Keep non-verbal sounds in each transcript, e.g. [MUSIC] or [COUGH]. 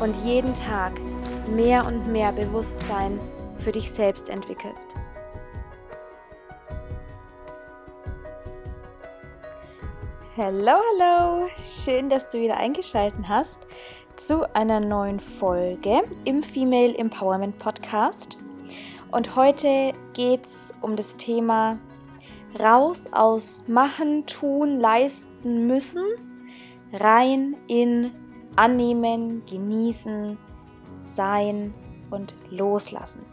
und jeden Tag mehr und mehr Bewusstsein für dich selbst entwickelst. Hallo, hallo! Schön, dass du wieder eingeschaltet hast zu einer neuen Folge im Female Empowerment Podcast. Und heute geht es um das Thema raus aus machen, tun, leisten müssen, rein in annehmen, genießen, sein und loslassen.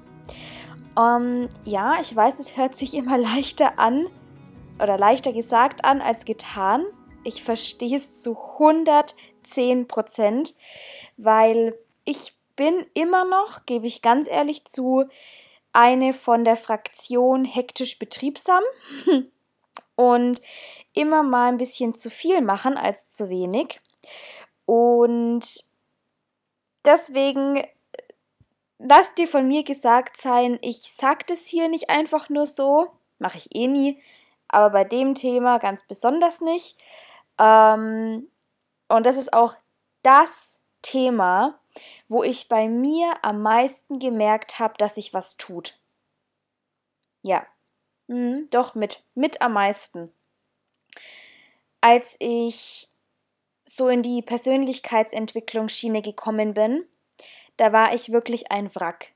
Um, ähm, ja, ich weiß, es hört sich immer [LAUGHS] leichter an oder leichter gesagt an als getan. Ich verstehe es zu 110 Prozent, weil ich bin immer noch, gebe ich ganz ehrlich zu, eine von der Fraktion hektisch betriebsam [LAUGHS] und immer mal ein bisschen zu viel machen als zu wenig. Und deswegen äh, lass dir von mir gesagt sein, ich sag das hier nicht einfach nur so, mache ich eh nie, aber bei dem Thema ganz besonders nicht. Ähm, und das ist auch das Thema, wo ich bei mir am meisten gemerkt habe, dass sich was tut. Ja, mhm, doch mit, mit am meisten. Als ich so in die Persönlichkeitsentwicklungsschiene gekommen bin, da war ich wirklich ein Wrack.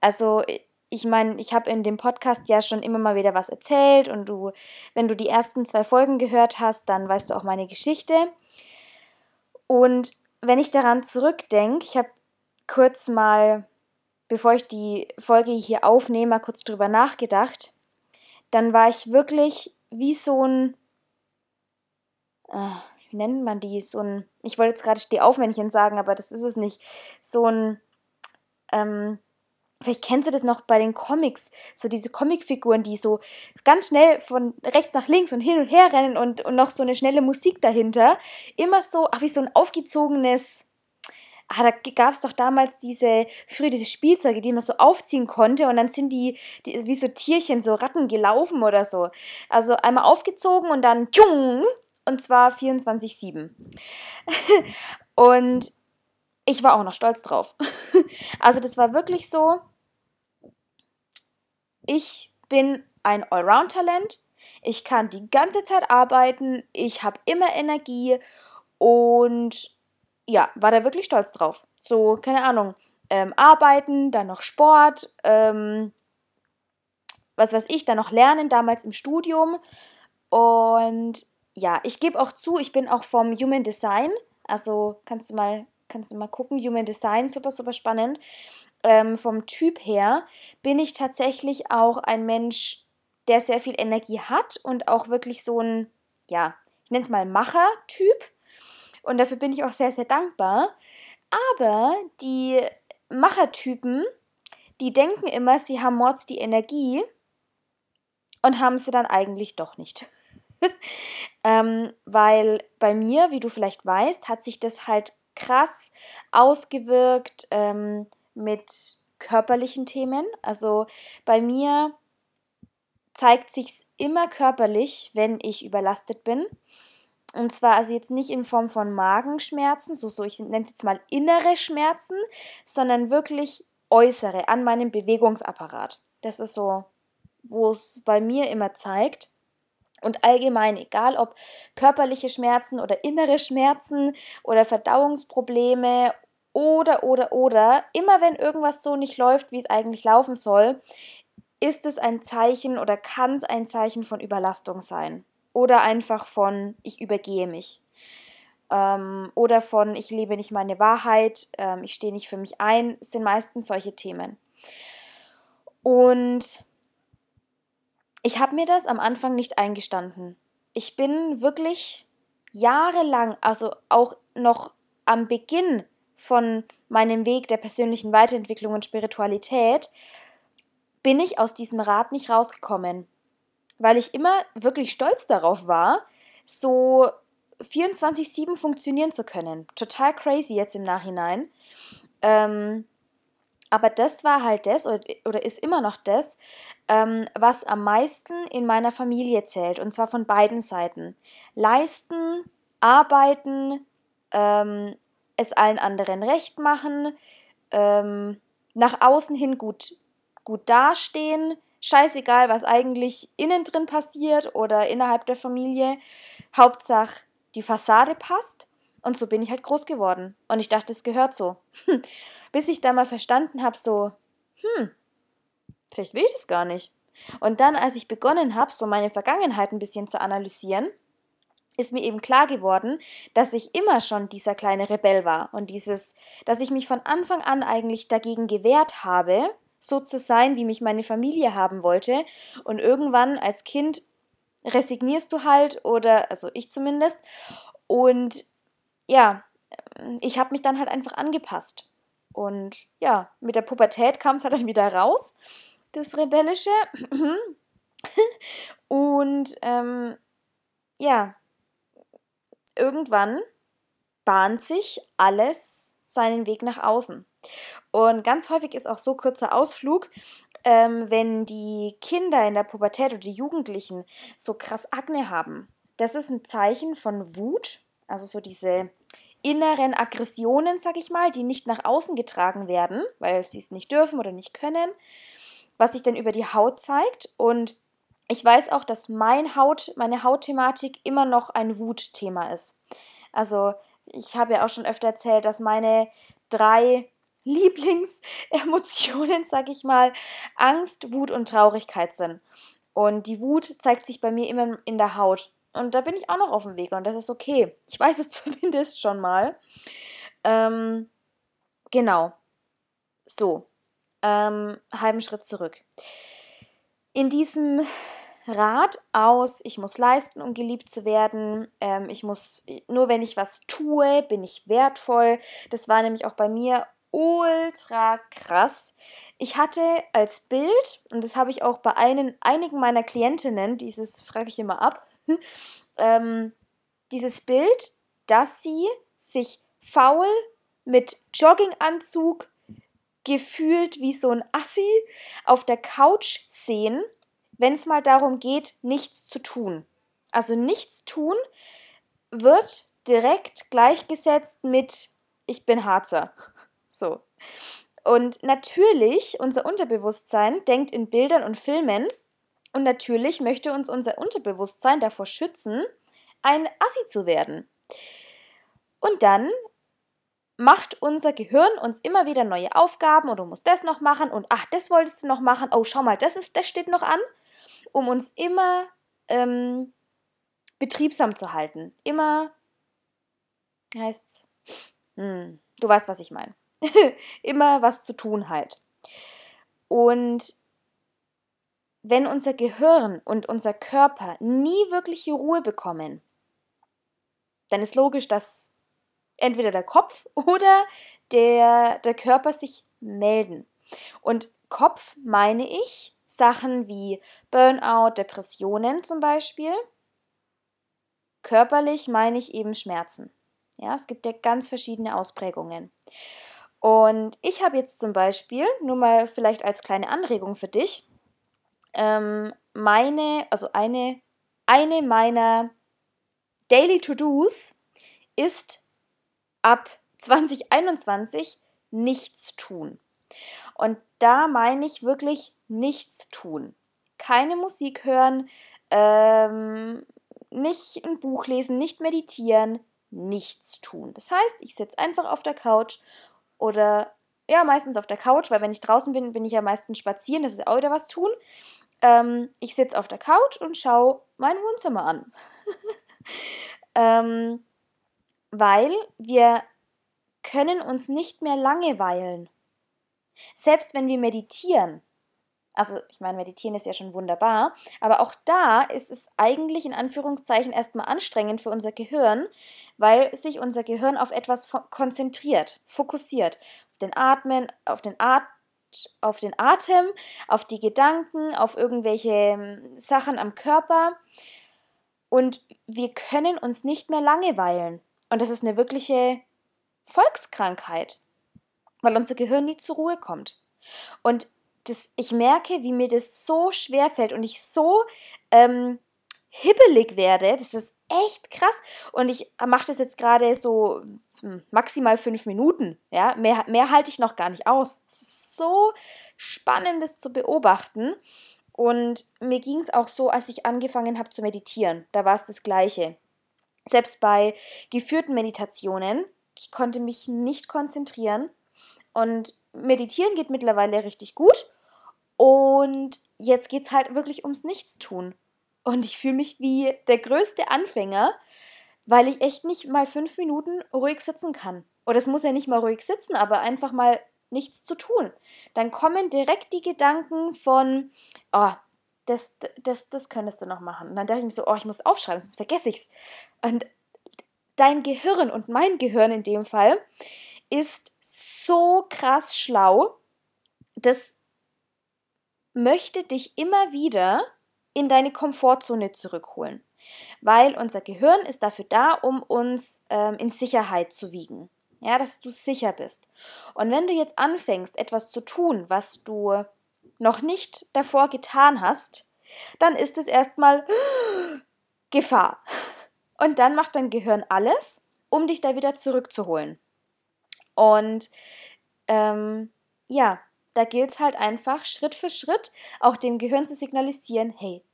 Also ich meine, ich habe in dem Podcast ja schon immer mal wieder was erzählt und du, wenn du die ersten zwei Folgen gehört hast, dann weißt du auch meine Geschichte. Und wenn ich daran zurückdenke, ich habe kurz mal, bevor ich die Folge hier aufnehme, kurz drüber nachgedacht, dann war ich wirklich wie so ein, äh, wie nennt man die, so ein, ich wollte jetzt gerade Stehaufmännchen sagen, aber das ist es nicht, so ein, ähm, Vielleicht kennst du das noch bei den Comics, so diese Comicfiguren, die so ganz schnell von rechts nach links und hin und her rennen und, und noch so eine schnelle Musik dahinter. Immer so, ach, wie so ein aufgezogenes. Ah, da gab es doch damals diese, früher diese Spielzeuge, die man so aufziehen konnte und dann sind die, die wie so Tierchen, so Ratten gelaufen oder so. Also einmal aufgezogen und dann tschung, und zwar 24-7. [LAUGHS] und ich war auch noch stolz drauf. [LAUGHS] also das war wirklich so, ich bin ein Allround-Talent. Ich kann die ganze Zeit arbeiten. Ich habe immer Energie und ja, war da wirklich stolz drauf. So, keine Ahnung, ähm, arbeiten, dann noch Sport, ähm, was weiß ich, dann noch lernen, damals im Studium. Und ja, ich gebe auch zu, ich bin auch vom Human Design. Also kannst du mal, kannst du mal gucken, Human Design, super, super spannend ähm, vom Typ her bin ich tatsächlich auch ein Mensch, der sehr viel Energie hat und auch wirklich so ein, ja, ich nenne es mal Macher-Typ. Und dafür bin ich auch sehr, sehr dankbar. Aber die Machertypen, die denken immer, sie haben Mords die Energie und haben sie dann eigentlich doch nicht. [LAUGHS] [LAUGHS] ähm, weil bei mir, wie du vielleicht weißt, hat sich das halt krass ausgewirkt. Ähm, mit körperlichen Themen. Also bei mir zeigt sich immer körperlich, wenn ich überlastet bin. Und zwar also jetzt nicht in Form von Magenschmerzen, so, so ich nenne es jetzt mal innere Schmerzen, sondern wirklich äußere an meinem Bewegungsapparat. Das ist so, wo es bei mir immer zeigt. Und allgemein, egal ob körperliche Schmerzen oder innere Schmerzen oder Verdauungsprobleme Oder, oder, oder, immer wenn irgendwas so nicht läuft, wie es eigentlich laufen soll, ist es ein Zeichen oder kann es ein Zeichen von Überlastung sein. Oder einfach von, ich übergehe mich. Ähm, oder von, ich lebe nicht meine Wahrheit, ähm, ich stehe nicht für mich ein. Es sind meistens solche Themen. Und ich habe mir das am Anfang nicht eingestanden. Ich bin wirklich jahrelang, also auch noch am Beginn von meinem Weg der persönlichen Weiterentwicklung und Spiritualität, bin ich aus diesem Rad nicht rausgekommen, weil ich immer wirklich stolz darauf war, so 24-7 funktionieren zu können. Total crazy jetzt im Nachhinein. Ähm, aber das war halt das oder, oder ist immer noch das, ähm, was am meisten in meiner Familie zählt. Und zwar von beiden Seiten. Leisten, arbeiten, ähm, es allen anderen recht machen, ähm, nach außen hin gut, gut dastehen, scheißegal, was eigentlich innen drin passiert oder innerhalb der Familie. Hauptsache, die Fassade passt. Und so bin ich halt groß geworden. Und ich dachte, es gehört so. [LAUGHS] bis ich da mal verstanden habe, so, hm, vielleicht will ich das gar nicht. Und dann, als ich begonnen habe, so meine Vergangenheit ein bisschen zu analysieren, ist mir eben klar geworden, dass ich immer schon dieser kleine Rebell war und dieses, dass ich mich von Anfang an eigentlich dagegen gewehrt habe, so zu sein, wie mich meine Familie haben wollte. Und irgendwann als Kind resignierst du halt, oder also ich zumindest. Und ja, ich habe mich dann halt einfach angepasst. Und ja, mit der Pubertät kam es halt dann wieder raus, das Rebellische. [LAUGHS] Und ähm, ja, irgendwann bahnt sich alles seinen Weg nach außen. Und ganz häufig ist auch so kurzer Ausflug, ähm, wenn die Kinder in der Pubertät oder die Jugendlichen so krass Akne haben. Das ist ein Zeichen von Wut, also so diese inneren Aggressionen, sag ich mal, die nicht nach außen getragen werden, weil sie es nicht dürfen oder nicht können, was sich dann über die Haut zeigt. Und ich weiß auch, dass mein Haut, meine Hautthematik immer noch ein Wutthema ist. Also ich habe ja auch schon öfter erzählt, dass meine drei [LAUGHS] Lieblingsemotionen, sag ich mal, Angst, Wut und Traurigkeit sind. Und die Wut zeigt sich bei mir immer in der Haut. Und da bin ich auch noch auf dem Weg und das ist okay. Ich weiß es [LAUGHS] zumindest schon mal. Ähm, genau. So. Ähm, halben Schritt zurück. In diesem Rat aus, ich muss leisten, um geliebt zu werden. Ähm, ich muss, nur wenn ich was tue, bin ich wertvoll. Das war nämlich auch bei mir ultra krass. Ich hatte als Bild, und das habe ich auch bei einen, einigen meiner Klientinnen, dieses frage ich immer ab, [LAUGHS] ähm, dieses Bild, dass sie sich faul mit Jogginganzug gefühlt wie so ein Assi auf der Couch sehen, wenn es mal darum geht, nichts zu tun. Also nichts tun wird direkt gleichgesetzt mit ich bin Harzer. [LAUGHS] So. Und natürlich, unser Unterbewusstsein denkt in Bildern und Filmen und natürlich möchte uns unser Unterbewusstsein davor schützen, ein Assi zu werden. Und dann macht unser Gehirn uns immer wieder neue Aufgaben und du musst das noch machen und ach, das wolltest du noch machen. Oh, schau mal, das ist, das steht noch an, um uns immer ähm, betriebsam zu halten. Immer heißt's. Hm, du weißt, was ich meine. [LAUGHS] immer was zu tun halt. Und wenn unser Gehirn und unser Körper nie wirkliche Ruhe bekommen, dann ist logisch, dass entweder der Kopf [LAUGHS] oder der, der Körper sich melden. Und Kopf meine ich Sachen wie Burnout, Depressionen zum Beispiel. Körperlich meine ich eben Schmerzen. Ja, es gibt ja ganz verschiedene Ausprägungen. Und ich habe jetzt zum Beispiel, nur mal vielleicht als kleine Anregung für dich, ähm, meine, also eine, eine meiner Daily To-Dos ist ab 2021 nichts tun. Und da meine ich wirklich nichts tun. Keine Musik hören, ähm, nicht ein Buch lesen, nicht meditieren, nichts tun. Das heißt, ich sitze einfach auf der Couch oder ja, meistens auf der Couch, weil wenn ich draußen bin, bin ich ja meistens spazieren, das ist auch wieder was tun. Ähm, ich sitze auf der Couch und schaue mein Wohnzimmer an. [LAUGHS] ähm, weil wir können uns nicht mehr langeweilen. Selbst wenn wir meditieren, also ich meine, meditieren ist ja schon wunderbar, aber auch da ist es eigentlich in Anführungszeichen erstmal anstrengend für unser Gehirn, weil sich unser Gehirn auf etwas konzentriert, fokussiert, auf den Atmen, auf den At auf den Atem, auf die Gedanken, auf irgendwelche ähm, Sachen am Körper und wir können uns nicht mehr langeweilen. Und das ist eine wirkliche Volkskrankheit, weil unser Gehirn nie zur Ruhe kommt. Und das, ich merke, wie mir das so schwer fällt und ich so ähm, hibbelig werde. Das ist echt krass. Und ich mache das jetzt gerade so hm, maximal fünf Minuten. Ja, mehr, mehr halte ich noch gar nicht aus. So spannend, das zu beobachten. Und mir ging es auch so, als ich angefangen habe zu meditieren. Da war es das Gleiche. Selbst bei geführten Meditationen, ich konnte mich nicht konzentrieren. Und meditieren geht mittlerweile richtig gut. Und jetzt geht es halt wirklich ums Nichtstun. Und ich fühle mich wie der größte Anfänger, weil ich echt nicht mal fünf Minuten ruhig sitzen kann. Oder es muss ja nicht mal ruhig sitzen, aber einfach mal nichts zu tun. Dann kommen direkt die Gedanken von, oh, das, das, das könntest du noch machen. Und dann dachte ich mir so, oh, ich muss aufschreiben, sonst vergesse ich's. Und dein Gehirn und mein Gehirn in dem Fall ist so krass schlau, das möchte dich immer wieder in deine Komfortzone zurückholen. Weil unser Gehirn ist dafür da, um uns ähm, in Sicherheit zu wiegen. Ja, dass du sicher bist. Und wenn du jetzt anfängst, etwas zu tun, was du noch nicht davor getan hast, dann ist es erstmal [GASPS] Gefahr. Und dann macht dein Gehirn alles, um dich da wieder zurückzuholen. Und ähm, ja, da gilt es halt einfach, Schritt für Schritt auch dem Gehirn zu signalisieren, hey,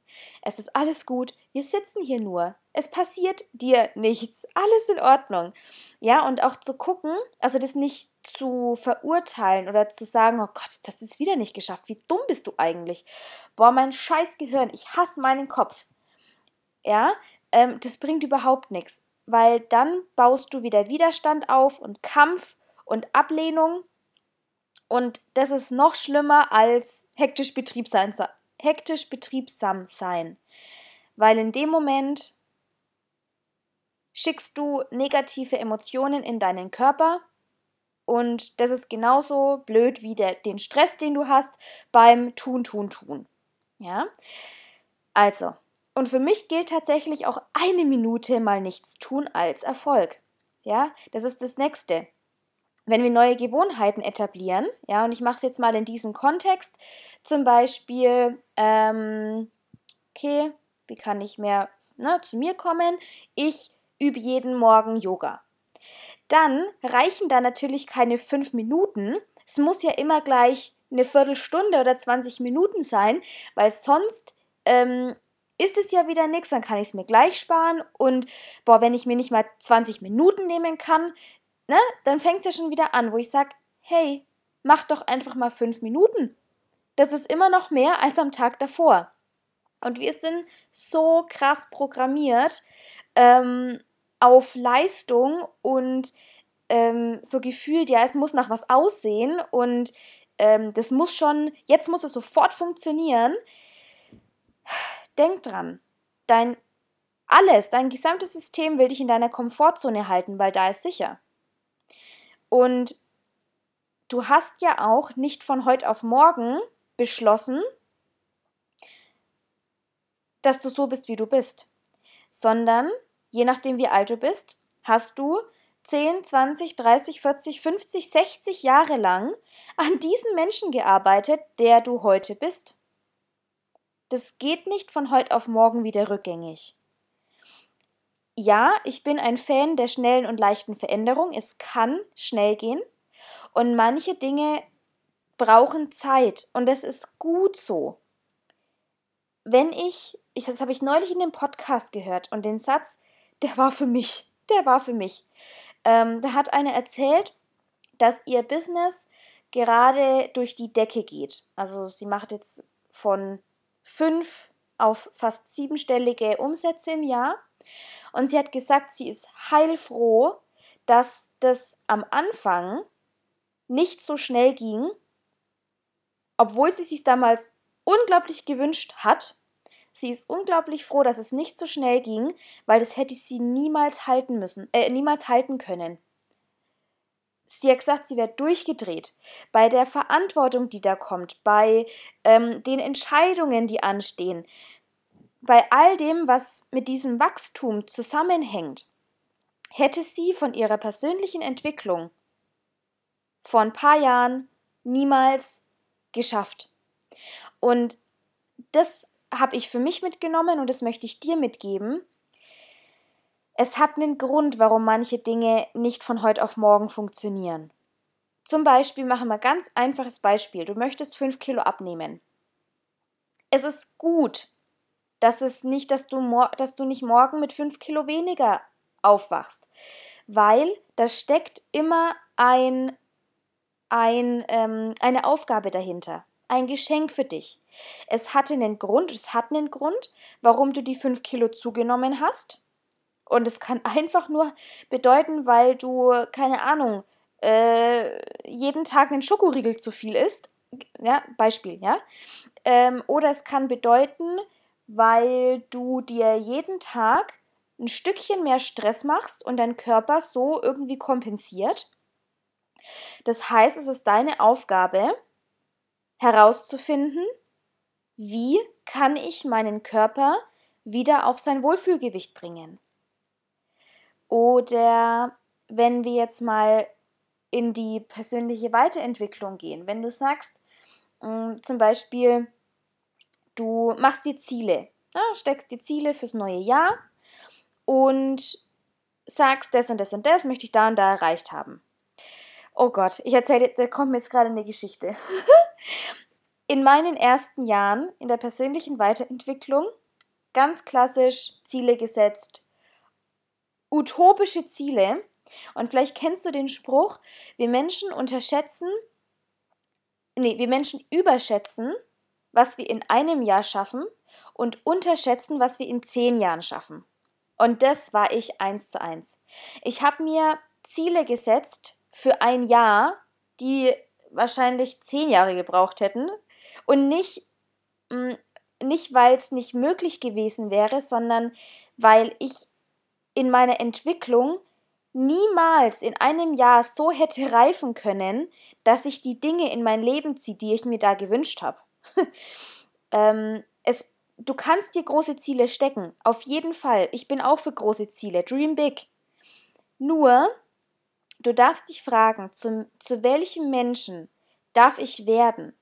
es ist alles gut, wir sitzen hier nur. Es passiert dir nichts, alles in Ordnung. Ja, und auch zu gucken, also das nicht zu verurteilen oder zu sagen, oh Gott, das ist wieder nicht geschafft, wie dumm bist du eigentlich? Boah, mein scheiß Gehirn, ich hasse meinen Kopf. Ja, ähm, das bringt überhaupt nichts, weil dann baust du wieder Widerstand auf und Kampf und Ablehnung und das ist noch schlimmer als hektisch betriebsam, hektisch betriebsam sein. Weil in dem Moment schickst du negative Emotionen in deinen Körper und das ist genauso blöd wie der, den Stress, den du hast beim Tun, Tun, Tun. Ja? Also, und für mich gilt tatsächlich auch eine Minute mal nichts tun als Erfolg. Ja, das ist das nächste wenn wir neue Gewohnheiten etablieren, ja, und ich mache es jetzt mal in diesem Kontext, zum Beispiel, ähm, okay, wie kann ich mehr ne, zu mir kommen? Ich übe jeden Morgen Yoga. Dann reichen da natürlich keine fünf Minuten. Es muss ja immer gleich eine Viertelstunde oder 20 Minuten sein, weil sonst ähm, ist es ja wieder nichts, dann kann ich es mir gleich sparen und boah, wenn ich mir nicht mal 20 Minuten nehmen kann, ne, dann fängt es ja schon wieder an, wo ich sage, hey, mach doch einfach mal fünf Minuten. Das ist immer noch mehr als am Tag davor. Und wir sind so krass programmiert ähm, auf Leistung und ähm, so gefühlt, ja, es muss nach was aussehen und ähm, das muss schon, jetzt muss es sofort funktionieren. Denk dran, dein alles, dein gesamtes System will dich in deiner Komfortzone halten, weil da ist sicher. Und du hast ja auch nicht von heute auf morgen beschlossen, dass du so bist, wie du bist, sondern je nachdem, wie alt du bist, hast du 10, 20, 30, 40, 50, 60 Jahre lang an diesen Menschen gearbeitet, der du heute bist. Das geht nicht von heute auf morgen wieder rückgängig ja, ich bin ein Fan der schnellen und leichten Veränderung. Es kann schnell gehen und manche Dinge brauchen Zeit und das ist gut so. Wenn ich, ich das habe ich neulich in dem Podcast gehört und den Satz, der war für mich, der war für mich. Ähm, da hat einer erzählt, dass ihr Business gerade durch die Decke geht. Also sie macht jetzt von fünf auf fast siebenstellige Umsätze im Jahr. Und sie hat gesagt, sie ist heilfroh, dass das am Anfang nicht so schnell ging, obwohl sie sich damals unglaublich gewünscht hat. Sie ist unglaublich froh, dass es nicht so schnell ging, weil das hätte sie niemals halten müssen, äh, niemals halten können. Sie hat gesagt, sie wäre durchgedreht. Bei der Verantwortung, die da kommt, bei ähm, den Entscheidungen, die anstehen, bei all dem, was mit diesem Wachstum zusammenhängt, hätte sie von ihrer persönlichen Entwicklung vor ein paar Jahren niemals geschafft. Und das habe ich für mich mitgenommen und das möchte ich dir mitgeben. Es hat einen Grund, warum manche Dinge nicht von heute auf morgen funktionieren. Zum Beispiel machen wir ein ganz einfaches Beispiel. Du möchtest 5 Kilo abnehmen. Es ist gut, dass es nicht, dass du, dass du nicht morgen mit 5 Kilo weniger aufwachst, weil da steckt immer ein, ein, ähm, eine Aufgabe dahinter, ein Geschenk für dich. Es hatte einen Grund, es hat einen Grund, warum du die 5 Kilo zugenommen hast. Und es kann [LAUGHS] einfach nur bedeuten, weil du, keine Ahnung, äh, jeden Tag einen Schokoriegel zu viel isst. Ja, Beispiel, ja. Ähm, oder es kann bedeuten, weil du dir jeden Tag ein Stückchen mehr Stress machst und dein Körper so irgendwie kompensiert. Das heißt, es ist deine Aufgabe herauszufinden, wie kann ich meinen Körper wieder auf sein Wohlfühlgewicht bringen. Oder wenn wir jetzt mal in die persönliche Weiterentwicklung gehen, wenn du sagst, mh, mm, zum Beispiel, du machst dir Ziele, ja, steckst dir Ziele fürs neue Jahr und sagst, das und das und das möchte ich da und da erreicht haben. Oh Gott, ich erzähle, da kommt mir jetzt gerade eine Geschichte. [LAUGHS] in meinen ersten Jahren in der persönlichen Weiterentwicklung ganz klassisch Ziele gesetzt, utopische Ziele. Und vielleicht kennst du den Spruch, wir Menschen unterschätzen, nee, wir Menschen überschätzen, was wir in einem Jahr schaffen und unterschätzen, was wir in zehn Jahren schaffen. Und das war ich eins zu eins. Ich habe mir Ziele gesetzt für ein Jahr, die wahrscheinlich zehn Jahre gebraucht hätten. Und nicht, mm, nicht weil es nicht möglich gewesen wäre, sondern weil ich in meiner Entwicklung niemals in einem Jahr so hätte reifen können, dass ich die Dinge in mein Leben ziehe, die ich mir da gewünscht habe. [LAUGHS] ähm, es du kannst dir große Ziele stecken. Auf jeden Fall. Ich bin auch für große Ziele. Dream big. Nur, du darfst dich fragen, zu, zu welchem Menschen darf ich werden,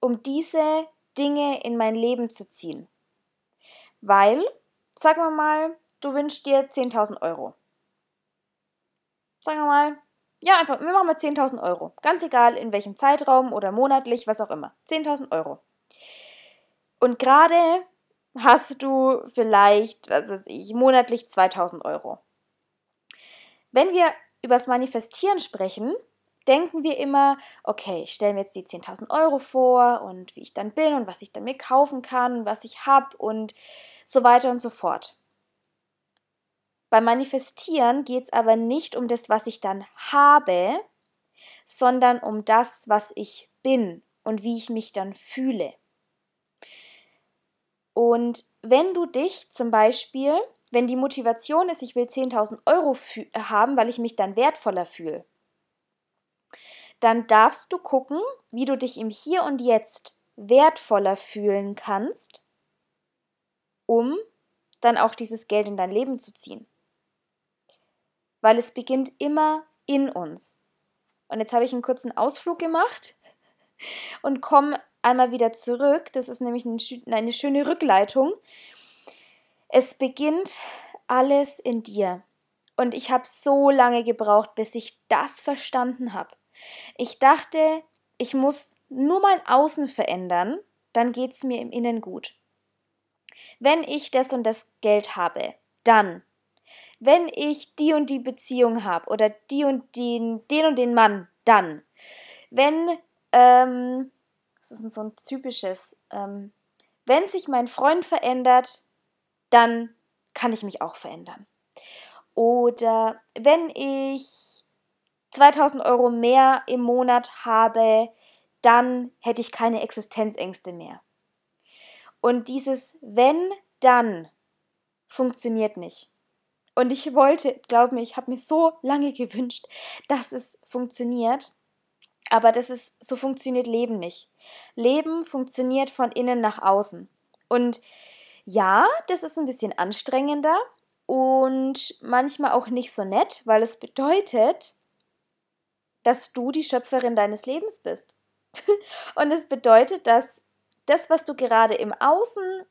um diese Dinge in mein Leben zu ziehen? Weil, sagen wir mal, du wünschst dir 10.000 Euro. Sagen wir mal, ja, einfach, wir machen mal 10.000 Euro. Ganz egal, in welchem Zeitraum oder monatlich, was auch immer. 10.000 Euro. Und gerade hast du vielleicht, was weiß ich, monatlich 2000 Euro. Wenn wir über das Manifestieren sprechen, denken wir immer, okay, ich stelle mir jetzt die 10.000 Euro vor und wie ich dann bin und was ich dann mir kaufen kann, was ich habe und so weiter und so fort. Beim Manifestieren geht es aber nicht um das, was ich dann habe, sondern um das, was ich bin und wie ich mich dann fühle. Und wenn du dich zum Beispiel, wenn die Motivation ist, ich will 10.000 Euro haben, weil ich mich dann wertvoller fühle, dann darfst du gucken, wie du dich im Hier und Jetzt wertvoller fühlen kannst, um dann auch dieses Geld in dein Leben zu ziehen. Weil es beginnt immer in uns. Und jetzt habe ich einen kurzen Ausflug gemacht und komme einmal wieder zurück. Das ist nämlich eine schöne Rückleitung. Es beginnt alles in dir. Und ich habe so lange gebraucht, bis ich das verstanden habe. Ich dachte, ich muss nur mein Außen verändern, dann geht es mir im Innen gut. Wenn ich das und das Geld habe, dann. Wenn ich die und die Beziehung habe oder die und den, den und den Mann, dann. Wenn, ähm, das ist so ein typisches, ähm, wenn sich mein Freund verändert, dann kann ich mich auch verändern. Oder wenn ich 2000 Euro mehr im Monat habe, dann hätte ich keine Existenzängste mehr. Und dieses wenn, dann funktioniert nicht. Und ich wollte, glaub mir, ich habe mir so lange gewünscht, dass es funktioniert. Aber das ist, so funktioniert Leben nicht. Leben funktioniert von innen nach außen. Und ja, das ist ein bisschen anstrengender und manchmal auch nicht so nett, weil es bedeutet, dass du die Schöpferin deines Lebens bist. [LAUGHS] und es bedeutet, dass das, was du gerade im Außen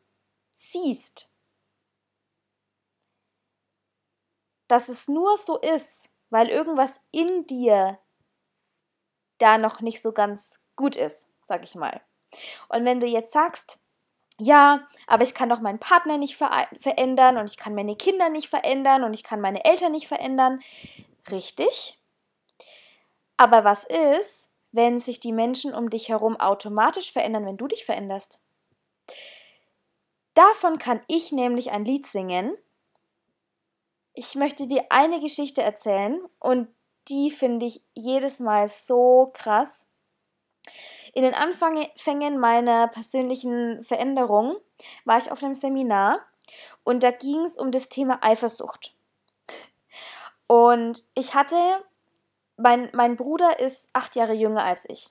siehst, dass es nur so ist, weil irgendwas in dir da noch nicht so ganz gut ist, sag ich mal. Und wenn du jetzt sagst, ja, aber ich kann doch meinen Partner nicht ver verändern und ich kann meine Kinder nicht verändern und ich kann meine Eltern nicht verändern. Richtig. Aber was ist, wenn sich die Menschen um dich herum automatisch verändern, wenn du dich veränderst? Davon kann ich nämlich ein Lied singen. Ich möchte dir eine Geschichte erzählen und die finde ich jedes Mal so krass. In den Anfängen meiner persönlichen Veränderung war ich auf einem Seminar und da ging es um das Thema Eifersucht. Und ich hatte, mein, mein Bruder ist acht Jahre jünger als ich.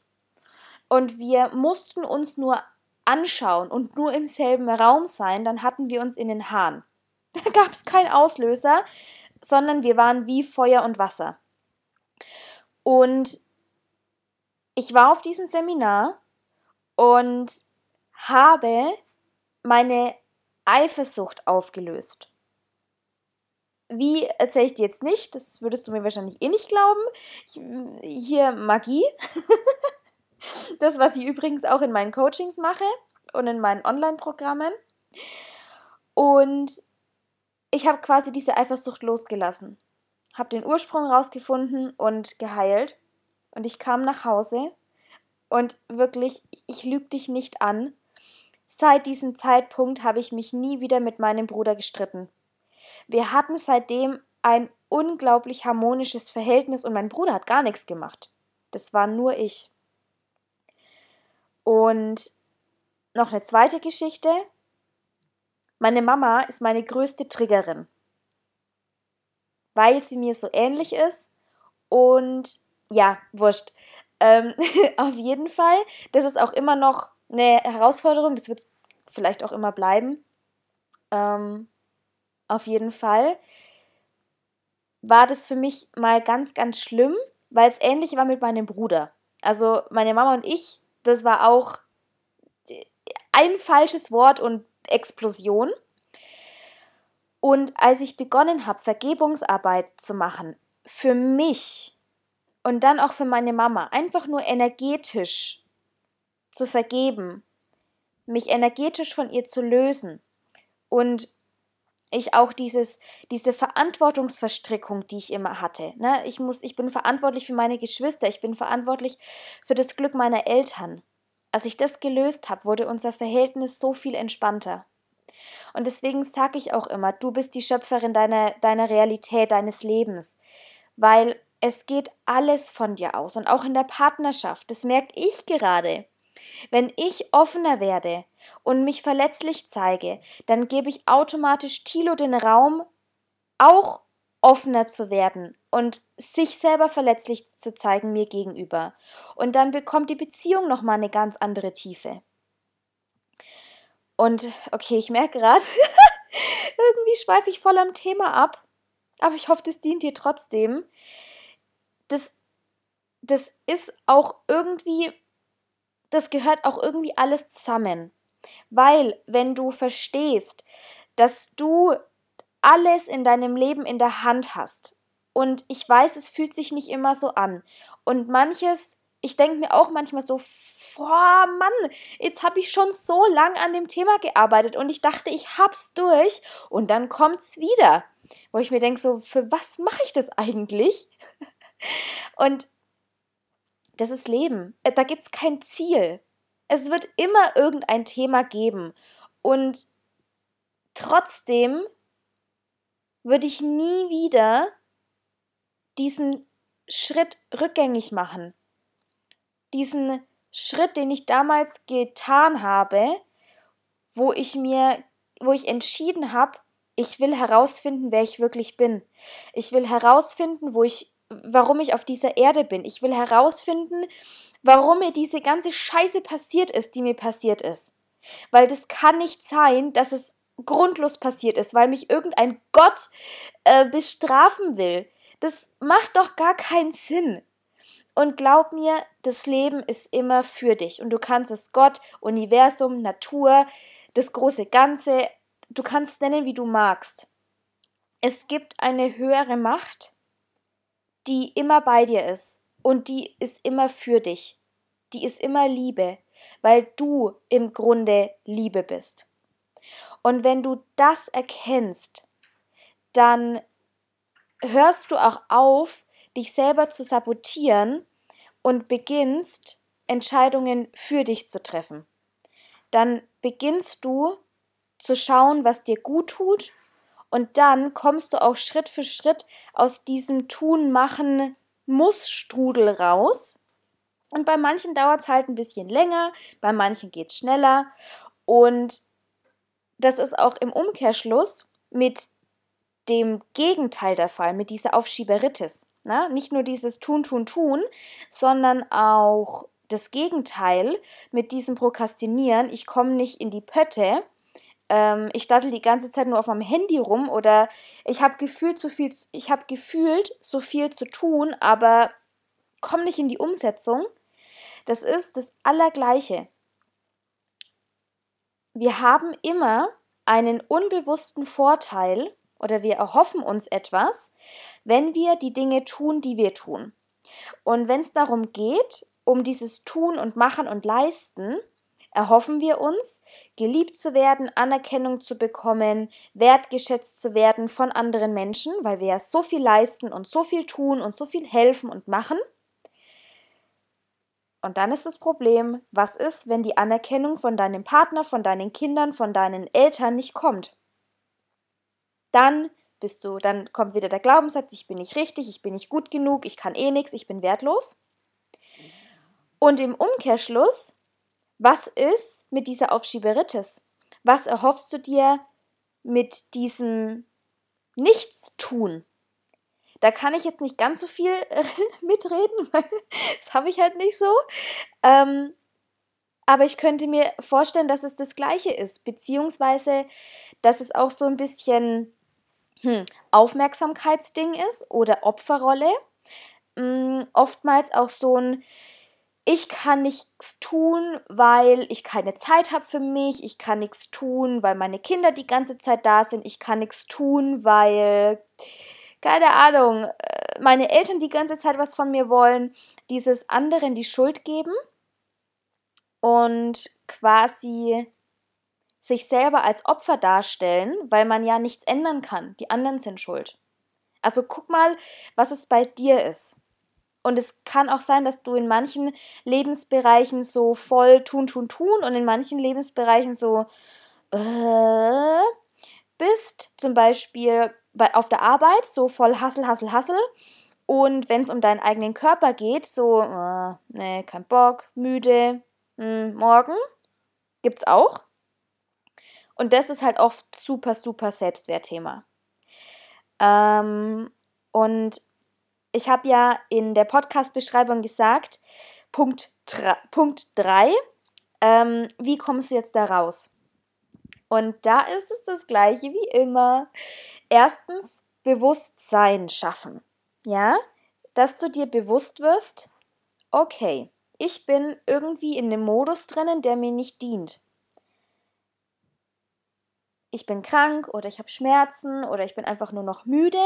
Und wir mussten uns nur anschauen und nur im selben Raum sein, dann hatten wir uns in den Haaren. [LAUGHS] Da gab es keinen Auslöser, sondern wir waren wie Feuer und Wasser. Und ich war auf diesem Seminar und habe meine Eifersucht aufgelöst. Wie erzähle ich dir jetzt nicht? Das würdest du mir wahrscheinlich eh nicht glauben. Ich, hier Magie. [LAUGHS] das, was ich übrigens auch in meinen Coachings mache und in meinen Online-Programmen. Und ich habe quasi diese Eifersucht losgelassen, habe den Ursprung rausgefunden und geheilt. Und ich kam nach Hause und wirklich, ich lüge dich nicht an. Seit diesem Zeitpunkt habe ich mich nie wieder mit meinem Bruder gestritten. Wir hatten seitdem ein unglaublich harmonisches Verhältnis und mein Bruder hat gar nichts gemacht. Das war nur ich. Und noch eine zweite Geschichte. Meine Mama ist meine größte Triggerin, weil sie mir so ähnlich ist und ja, wurscht. Ähm, [LAUGHS] auf jeden Fall, das ist auch immer noch eine Herausforderung, das wird vielleicht auch immer bleiben. Ähm, auf jeden Fall war das für mich mal ganz, ganz schlimm, weil es ähnlich war mit meinem Bruder. Also meine Mama und ich, das war auch ein falsches Wort und Explosion. Und als ich begonnen habe, Vergebungsarbeit zu machen, für mich und dann auch für meine Mama, einfach nur energetisch zu vergeben, mich energetisch von ihr zu lösen und ich auch dieses, diese Verantwortungsverstrickung, die ich immer hatte. Ne? Ich, muss, ich bin verantwortlich für meine Geschwister, ich bin verantwortlich für das Glück meiner Eltern. Als ich das gelöst habe, wurde unser Verhältnis so viel entspannter. Und deswegen sage ich auch immer, du bist die Schöpferin deiner, deiner Realität, deines Lebens. Weil es geht alles von dir aus und auch in der Partnerschaft. Das merke ich gerade. Wenn ich offener werde und mich verletzlich zeige, dann gebe ich automatisch Tilo den Raum, auch offener zu werden und sich selber verletzlich zu zeigen mir gegenüber. Und dann bekommt die Beziehung nochmal eine ganz andere Tiefe. Und okay, ich merke gerade, [LAUGHS] irgendwie schweife ich voll am Thema ab, aber ich hoffe, das dient dir trotzdem das, das ist auch irgendwie, das gehört auch irgendwie alles zusammen. Weil, wenn du verstehst, dass du alles in deinem Leben in der Hand hast, und ich weiß, es fühlt sich nicht immer so an, und manches ich denke mir auch manchmal so, boah, Mann, jetzt habe ich schon so lang an dem Thema gearbeitet und ich dachte, ich hab's durch und dann kommt's wieder. Wo ich mir denke, so, für was mache ich das eigentlich? [LAUGHS] und das ist Leben. Äh, da gibt's kein Ziel. Es wird immer irgendein Thema geben. Und trotzdem würde ich nie wieder diesen Schritt rückgängig machen. Diesen Schritt, den ich damals getan habe, wo ich mir, wo ich entschieden habe, ich will herausfinden, wer ich wirklich bin. Ich will herausfinden, wo ich, warum ich auf dieser Erde bin. Ich will herausfinden, warum mir diese ganze Scheiße passiert ist, die mir passiert ist. Weil das kann nicht sein, dass es grundlos passiert ist, weil mich irgendein Gott äh, bestrafen will. Das macht doch gar keinen Sinn. Und glaub mir, das Leben ist immer für dich und du kannst es Gott, Universum, Natur, das große Ganze, du kannst nennen, wie du magst. Es gibt eine höhere Macht, die immer bei dir ist und die ist immer für dich. Die ist immer Liebe, weil du im Grunde Liebe bist. Und wenn du das erkennst, dann hörst du auch auf, dich selber zu sabotieren und beginnst Entscheidungen für dich zu treffen. Dann beginnst du zu schauen, was dir gut tut und dann kommst du auch Schritt für Schritt aus diesem Tun, Machen, Muss-Strudel raus. Und bei manchen dauert es halt ein bisschen länger, bei manchen geht es schneller. Und das ist auch im Umkehrschluss mit dem Gegenteil der Fall, mit dieser Aufschieberitis. Na? Nicht nur dieses Tun, Tun, Tun, sondern auch das Gegenteil mit diesem Prokrastinieren. Ich komme nicht in die Pötte. Ähm, ich dattel die ganze Zeit nur auf meinem Handy rum oder ich habe gefühlt so viel, ich habe gefühlt so viel zu tun, aber komme nicht in die Umsetzung. Das ist das Allergleiche. Wir haben immer einen unbewussten Vorteil oder wir erhoffen uns etwas, wenn wir die Dinge tun, die wir tun. Und wenn es darum geht, um dieses Tun und Machen und Leisten, erhoffen wir uns, geliebt zu werden, Anerkennung zu bekommen, wertgeschätzt zu werden von anderen Menschen, weil wir ja so viel leisten und so viel tun und so viel helfen und machen. Und dann ist das Problem, was ist, wenn die Anerkennung von deinem Partner, von deinen Kindern, von deinen Eltern nicht kommt? dann bist du, dann kommt wieder der Glaubenssatz, ich bin nicht richtig, ich bin nicht gut genug, ich kann eh nichts, ich bin wertlos. Und im Umkehrschluss, was ist mit dieser Aufschieberitis? Was erhoffst du dir mit diesem Nichtstun? Da kann ich jetzt nicht ganz so viel [LAUGHS] mitreden, [LAUGHS] weil das habe ich halt nicht so. Ähm, aber ich könnte mir vorstellen, dass es das Gleiche ist, beziehungsweise dass es auch so ein bisschen hm, Aufmerksamkeitsding ist oder Opferrolle. Hm, oftmals auch so ein ich kann nichts tun, weil ich keine Zeit habe für mich. Ich kann nichts tun, weil meine Kinder die ganze Zeit da sind. Ich kann nichts tun, weil, keine Ahnung, äh, meine Eltern die ganze Zeit was von mir wollen. Dieses anderen die Schuld geben und quasi sich selber als Opfer darstellen, weil man ja nichts ändern kann. Die anderen sind schuld. Also guck mal, was es bei dir ist. Und es kann auch sein, dass du in manchen Lebensbereichen so voll tun, tun, tun und in manchen Lebensbereichen so äh, bist. Zum Beispiel auf der Arbeit so voll Hassel, Hassel, Hassel. Und wenn es um deinen eigenen Körper geht, so, äh, nee, kein Bock, müde, mh, hm, morgen, gibt's auch. Und das ist halt oft super, super Selbstwertthema. Ähm, und ich habe ja in der Podcast-Beschreibung gesagt, Punkt 3, Punkt ähm, wie kommst du jetzt da raus? Und da ist es das gleiche wie immer. Erstens, Bewusstsein schaffen. Ja, dass du dir bewusst wirst, okay, ich bin irgendwie in einem Modus drinnen, der mir nicht dient ich bin krank oder ich habe Schmerzen oder ich bin einfach nur noch müde.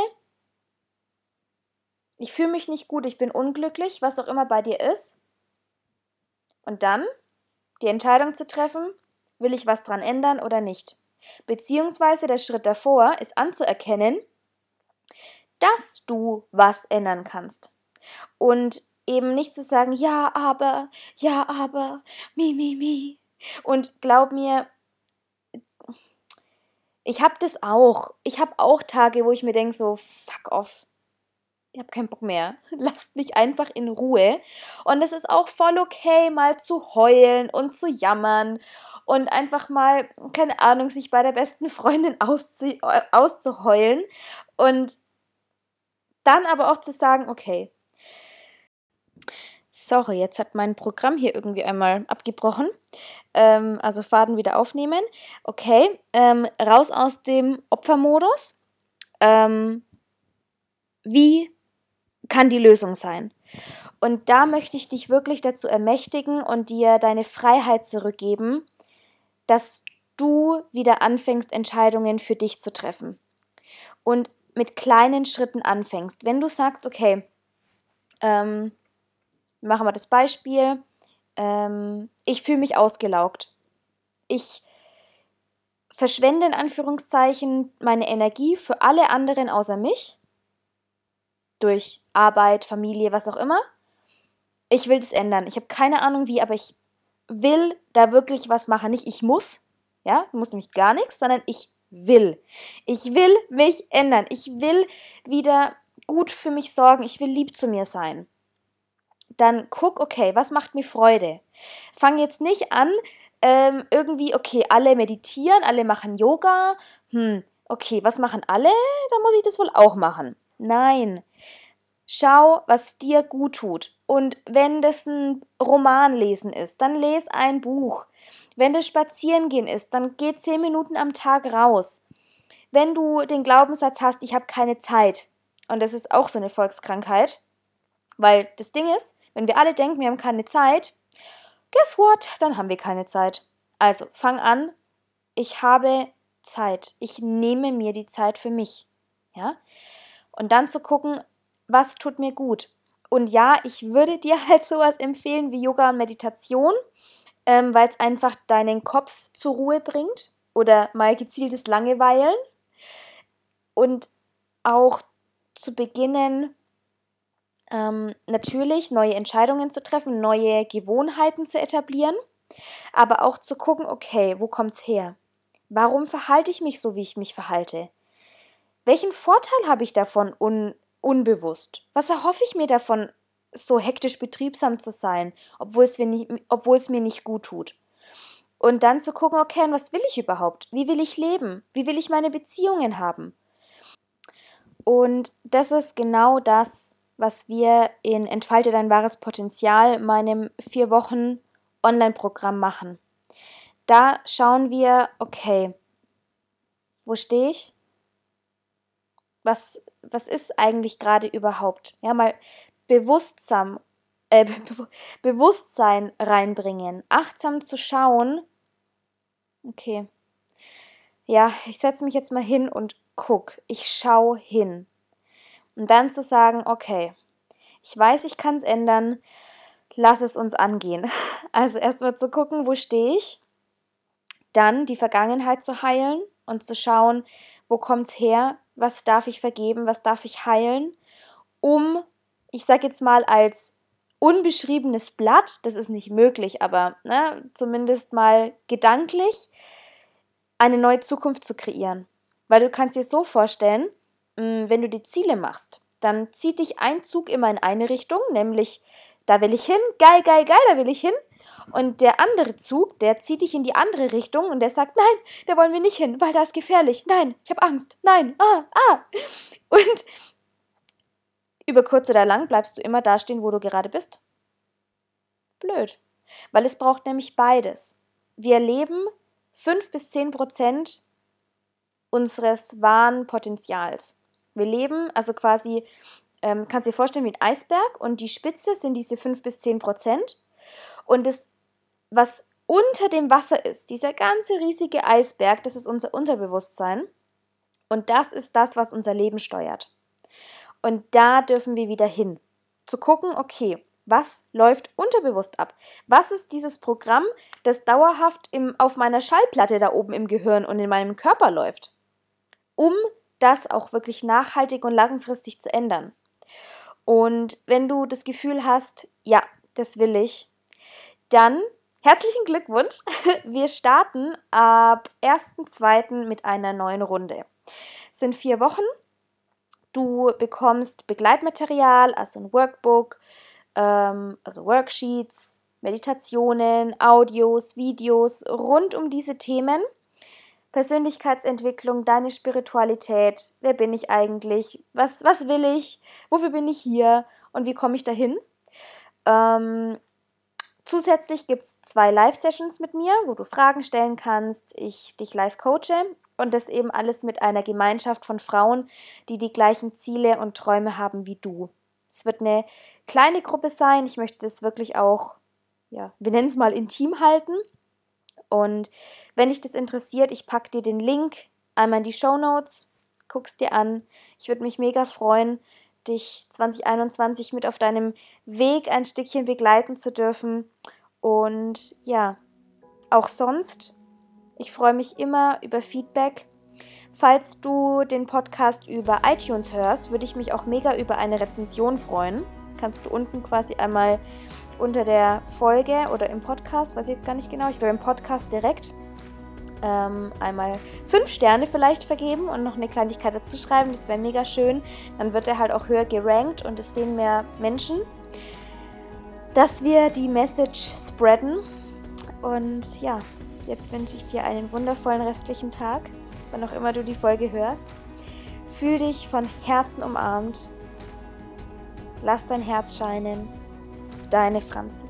Ich fühle mich nicht gut, ich bin unglücklich, was auch immer bei dir ist. Und dann die Entscheidung zu treffen, will ich was dran ändern oder nicht. Beziehungsweise der Schritt davor ist anzuerkennen, dass du was ändern kannst. Und eben nicht zu sagen, ja, aber, ja, aber, mi, mi, mi. Und glaub mir, ich habe das auch. Ich habe auch Tage, wo ich mir denke, so, fuck off. Ich habe keinen Bock mehr. [LAUGHS] Lasst mich einfach in Ruhe. Und es ist auch voll okay, mal zu heulen und zu jammern und einfach mal, keine Ahnung, sich bei der besten Freundin auszu auszuheulen und dann aber auch zu sagen, okay, sorry, jetzt hat mein Programm hier irgendwie einmal abgebrochen. Ähm, also Faden wieder aufnehmen. Okay, ähm, raus aus dem Opfermodus. Ähm, wie kann die Lösung sein? Und da möchte ich dich wirklich dazu ermächtigen und dir deine Freiheit zurückgeben, dass du wieder anfängst, Entscheidungen für dich zu treffen. Und mit kleinen Schritten anfängst. Wenn du sagst, okay, ähm, machen wir das Beispiel, ähm, ich fühle mich ausgelaugt. Ich verschwende in Anführungszeichen meine Energie für alle anderen außer mich, durch Arbeit, Familie, was auch immer. Ich will das ändern. Ich habe keine Ahnung wie, aber ich will da wirklich was machen. Nicht ich muss, ja, muss nämlich gar nichts, sondern ich will. Ich will mich ändern. Ich will wieder gut für mich sorgen. Ich will lieb zu mir sein. Dann guck, okay, was macht mir Freude? Fang jetzt nicht an, ähm, irgendwie, okay, alle meditieren, alle machen Yoga. Hm, okay, was machen alle? Dann muss ich das wohl auch machen. Nein. Schau, was dir gut tut. Und wenn das ein Roman lesen ist, dann les ein Buch. Wenn das Spazierengehen ist, dann geh zehn Minuten am Tag raus. Wenn du den Glaubenssatz hast, ich habe keine Zeit, und das ist auch so eine Volkskrankheit, weil das Ding ist, wenn wir alle denken, wir haben keine Zeit, guess what? Dann haben wir keine Zeit. Also fang an, ich habe Zeit. Ich nehme mir die Zeit für mich. Ja? Und dann zu gucken, was tut mir gut. Und ja, ich würde [LAUGHS] dir halt sowas empfehlen wie Yoga und Meditation, ähm, weil es einfach deinen Kopf zur Ruhe bringt oder mal gezieltes Langeweilen. Und auch zu beginnen, ähm, natürlich neue Entscheidungen zu treffen, neue Gewohnheiten zu etablieren, aber auch zu gucken, okay, wo kommt es her? Warum verhalte ich mich so, wie ich mich verhalte? Welchen Vorteil habe ich davon un unbewusst? Was erhoffe ich mir davon, so hektisch betriebsam zu sein, obwohl es mir nicht, obwohl es mir nicht gut tut? Und dann zu gucken, okay, was will ich überhaupt? Wie will ich leben? Wie will ich meine Beziehungen haben? Und das ist genau das, was wir in Entfalte dein wahres Potenzial, meinem vier Wochen Online-Programm machen. Da schauen wir, okay, wo stehe ich? Was, was ist eigentlich gerade überhaupt? Ja, mal Bewusstsein, äh, Be [LAUGHS] Bewusstsein reinbringen, achtsam zu schauen, okay, ja, ich setze mich jetzt mal hin und guck, ich schau hin. Und dann zu sagen, okay, ich weiß, ich kann es ändern, lass es uns angehen. [LAUGHS] Also erstmal zu gucken, wo stehe ich, dann die Vergangenheit zu heilen und zu schauen, wo kommt es her, was darf ich vergeben, was darf ich heilen, um, ich sage jetzt mal als unbeschriebenes Blatt, das ist nicht möglich, aber ne, zumindest mal gedanklich, eine neue Zukunft zu kreieren. Weil du kannst dir so vorstellen, Mm, wenn du die Ziele machst, dann zieht dich ein Zug immer in eine Richtung, nämlich da will ich hin, geil, geil, geil, da will ich hin. Und der andere Zug, der zieht dich in die andere Richtung und der sagt, nein, da wollen wir nicht hin, weil da ist gefährlich. Nein, ich habe Angst. Nein, ah, ah. Und über kurz oder lang bleibst du immer da stehen, wo du gerade bist. Blöd. Weil es braucht nämlich beides. Wir leben 5 bis 10 Prozent unseres wahren Potenzials. Wir leben also quasi, ähm, kannst dir vorstellen, wie ein Eisberg und die Spitze sind diese 5 bis 10 Prozent. Und das, was unter dem Wasser ist, dieser ganze riesige Eisberg, das ist unser Unterbewusstsein. Und das ist das, was unser Leben steuert. Und da dürfen wir wieder hin. Zu gucken, okay, Was läuft unterbewusst ab? Was ist dieses Programm, das dauerhaft im, auf meiner Schallplatte da oben im Gehirn und in meinem Körper läuft? Um das auch wirklich nachhaltig und langfristig zu ändern. Und wenn du das Gefühl hast, ja, das will ich, dann herzlichen Glückwunsch. [LAUGHS] Wir starten ab 1.2. mit einer neuen Runde. Es sind vier Wochen. Du bekommst Begleitmaterial, also ein Workbook, ähm, also Worksheets, Meditationen, Audios, Videos rund um diese Themen. Persönlichkeitsentwicklung, deine Spiritualität, wer bin ich eigentlich, was, was will ich, wofür bin ich hier und wie komme ich dahin. Ähm, zusätzlich gibt es zwei Live-Sessions mit mir, wo du Fragen stellen kannst, ich dich live coache und das eben alles mit einer Gemeinschaft von Frauen, die die gleichen Ziele und Träume haben wie du. Es wird eine kleine Gruppe sein, ich möchte das wirklich auch, ja, wir nennen es mal intim halten und wenn dich das interessiert, ich packe dir den Link einmal in die Show Notes, guck's dir an. Ich würde mich mega freuen, dich 2021 mit auf deinem Weg ein Stückchen begleiten zu dürfen. Und ja, auch sonst, ich freue mich immer über Feedback. Falls du den Podcast über iTunes hörst, würde ich mich auch mega über eine Rezension freuen. Kannst du unten quasi einmal unter der Folge oder im Podcast, weiß ich jetzt gar nicht genau, ich glaube im Podcast direkt, ähm, einmal fünf Sterne vielleicht vergeben und noch eine Kleinigkeit dazu schreiben. Das wäre mega schön. Dann wird er halt auch höher gerankt und es sehen mehr Menschen, dass wir die Message spreaden. Und ja, jetzt wünsche ich dir einen wundervollen restlichen Tag, wann auch immer du die Folge hörst. Fühl dich von Herzen umarmt. Lass dein Herz scheinen deine Franzi.